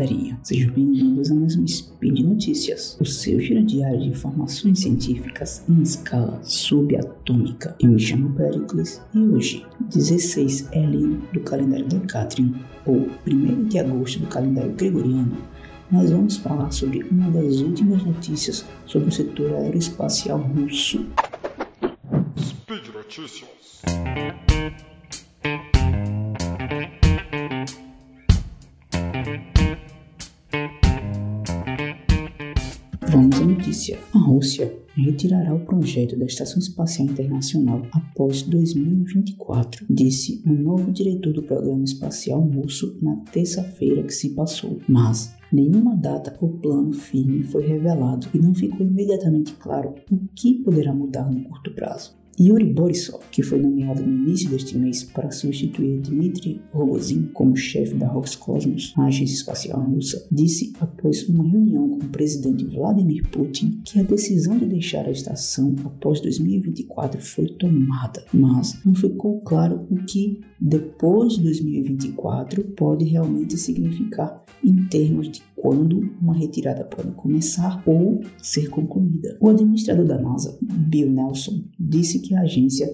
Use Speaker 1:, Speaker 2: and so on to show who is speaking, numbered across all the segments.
Speaker 1: galerinha, sejam bem-vindos a mais um Speed Notícias, o seu giro diário de informações científicas em escala subatômica. Eu me chamo Pericles e hoje, 16 Elian do calendário Decatrium, ou 1 de agosto do calendário gregoriano, nós vamos falar sobre uma das últimas notícias sobre o setor aeroespacial russo.
Speaker 2: Speed Notícias.
Speaker 1: Vamos à notícia. A Rússia retirará o projeto da Estação Espacial Internacional após 2024, disse o novo diretor do programa espacial russo na terça-feira que se passou. Mas nenhuma data ou plano firme foi revelado e não ficou imediatamente claro o que poderá mudar no curto prazo. Yuri Borisov, que foi nomeado no início deste mês para substituir Dmitry Rogozin como chefe da Roscosmos, a agência espacial russa, disse após uma reunião com o presidente Vladimir Putin que a decisão de deixar a estação após 2024 foi tomada, mas não ficou claro o que depois de 2024 pode realmente significar em termos de quando uma retirada pode começar ou ser concluída. O administrador da NASA, Bill Nelson, disse que a agência,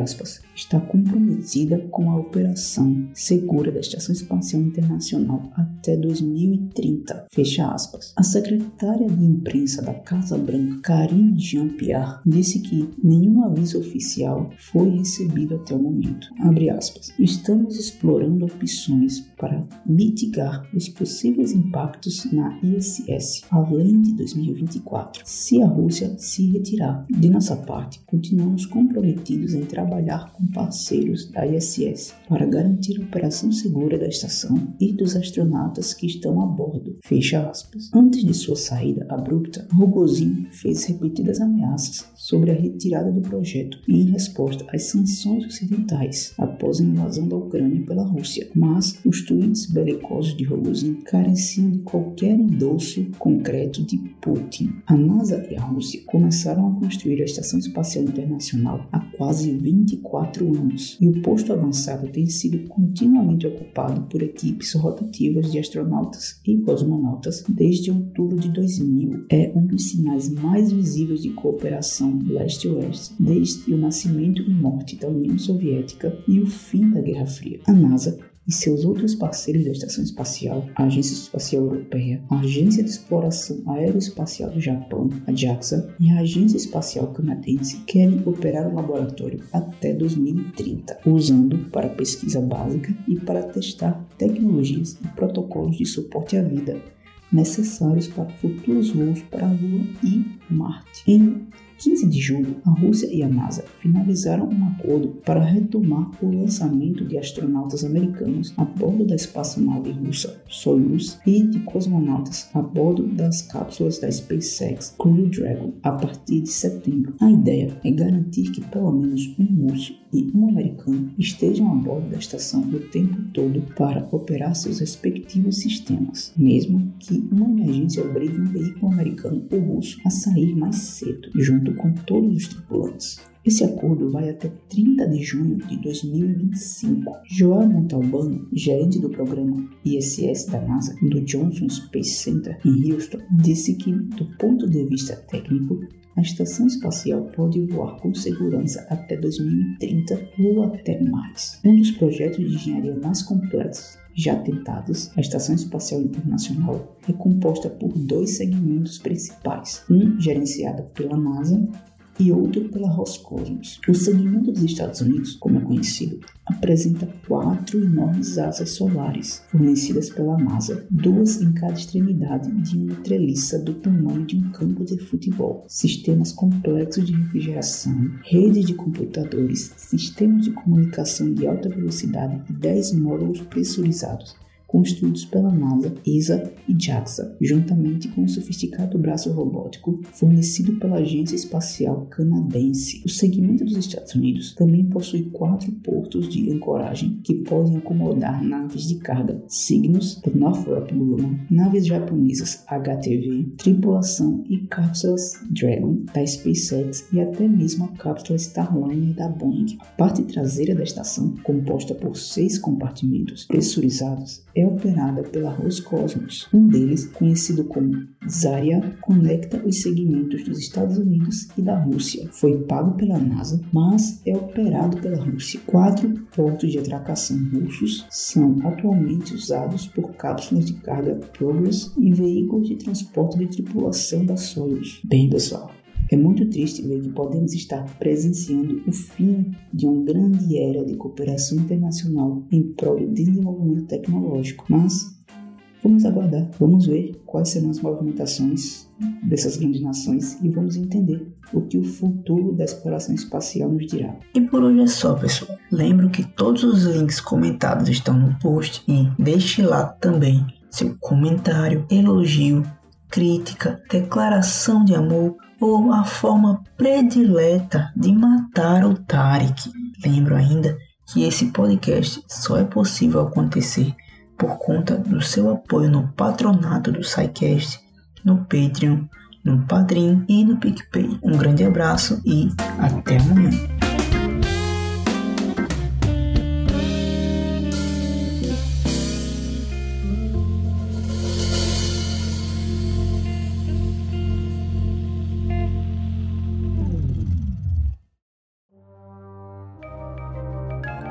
Speaker 1: aspas, está comprometida com a operação segura da Estação Espacial Internacional até 2030, fecha aspas. A secretária de imprensa da Casa Branca, Karine Jean-Pierre, disse que nenhum aviso oficial foi recebido até o momento, abre aspas. Estamos explorando opções para mitigar os possíveis impactos na ISS, além de 2024, se a Rússia se retirar. De nossa parte, continuamos comprometidos em trabalhar com parceiros da ISS para garantir a operação segura da estação e dos astronautas que estão a bordo. Fecha aspas. Antes de sua saída abrupta, Rogozin fez repetidas ameaças sobre a retirada do projeto em resposta às sanções ocidentais após a invasão da Ucrânia pela Rússia. Mas os tweets belicosos de Rogozin careciam de qualquer qualquer endosso concreto de Putin. A NASA e a Rússia começaram a construir a Estação Espacial Internacional há quase 24 anos, e o posto avançado tem sido continuamente ocupado por equipes rotativas de astronautas e cosmonautas desde outubro de 2000. É um dos sinais mais visíveis de cooperação leste-oeste desde o nascimento e morte da União Soviética e o fim da Guerra Fria. A NASA e seus outros parceiros da Estação Espacial, a Agência Espacial Europeia, a Agência de Exploração Aeroespacial do Japão, a JAXA, e a Agência Espacial Canadense querem operar o laboratório até 2030, usando para pesquisa básica e para testar tecnologias e protocolos de suporte à vida necessários para futuros voos para a Lua e Marte. Em 15 de julho, a Rússia e a NASA finalizaram um acordo para retomar o lançamento de astronautas americanos a bordo da espaçonave russa Soyuz e de cosmonautas a bordo das cápsulas da SpaceX Crew Dragon a partir de setembro. A ideia é garantir que pelo menos um russo e um americano estejam a bordo da estação o tempo todo para operar seus respectivos sistemas, mesmo que uma emergência obrigue um veículo americano ou russo a sair mais cedo, junto com todos os tripulantes. Esse acordo vai até 30 de junho de 2025. Joel Montalbano, gerente do programa ISS da NASA do Johnson Space Center em Houston, disse que, do ponto de vista técnico, a estação espacial pode voar com segurança até 2030 ou até mais. Um dos projetos de engenharia mais complexos já tentados, a Estação Espacial Internacional é composta por dois segmentos principais, um gerenciado pela NASA e outro pela Roscosmos. O segmento dos Estados Unidos, como é conhecido, apresenta quatro enormes asas solares fornecidas pela NASA, duas em cada extremidade de uma treliça do tamanho de um campo de futebol, sistemas complexos de refrigeração, redes de computadores, sistemas de comunicação de alta velocidade e 10 módulos pressurizados construídos pela NASA, ESA e JAXA, juntamente com um sofisticado braço robótico fornecido pela Agência Espacial Canadense. O segmento dos Estados Unidos também possui quatro portos de ancoragem que podem acomodar naves de carga Cygnus Northrop Grumman, naves japonesas HTV, tripulação e cápsulas Dragon da SpaceX e até mesmo a cápsula Starliner da Boeing. A parte traseira da estação, composta por seis compartimentos pressurizados, é é operada pela Roscosmos. Um deles, conhecido como Zarya, conecta os segmentos dos Estados Unidos e da Rússia. Foi pago pela NASA, mas é operado pela Rússia. Quatro portos de atracação russos são atualmente usados por cápsulas de carga Progress e veículos de transporte de tripulação da Soyuz. Bem, pessoal, é muito triste ver que podemos estar presenciando o fim de uma grande era de cooperação internacional em prol do desenvolvimento tecnológico, mas vamos aguardar, vamos ver quais serão as movimentações dessas grandes nações e vamos entender o que o futuro da exploração espacial nos dirá.
Speaker 3: E por hoje é só, pessoal. Lembro que todos os links comentados estão no post e deixe lá também seu comentário, elogio, crítica, declaração de amor ou a forma predileta de matar o Tarek. Lembro ainda que esse podcast só é possível acontecer por conta do seu apoio no patronato do SciCast, no Patreon, no Padrim e no PicPay. Um grande abraço e até amanhã.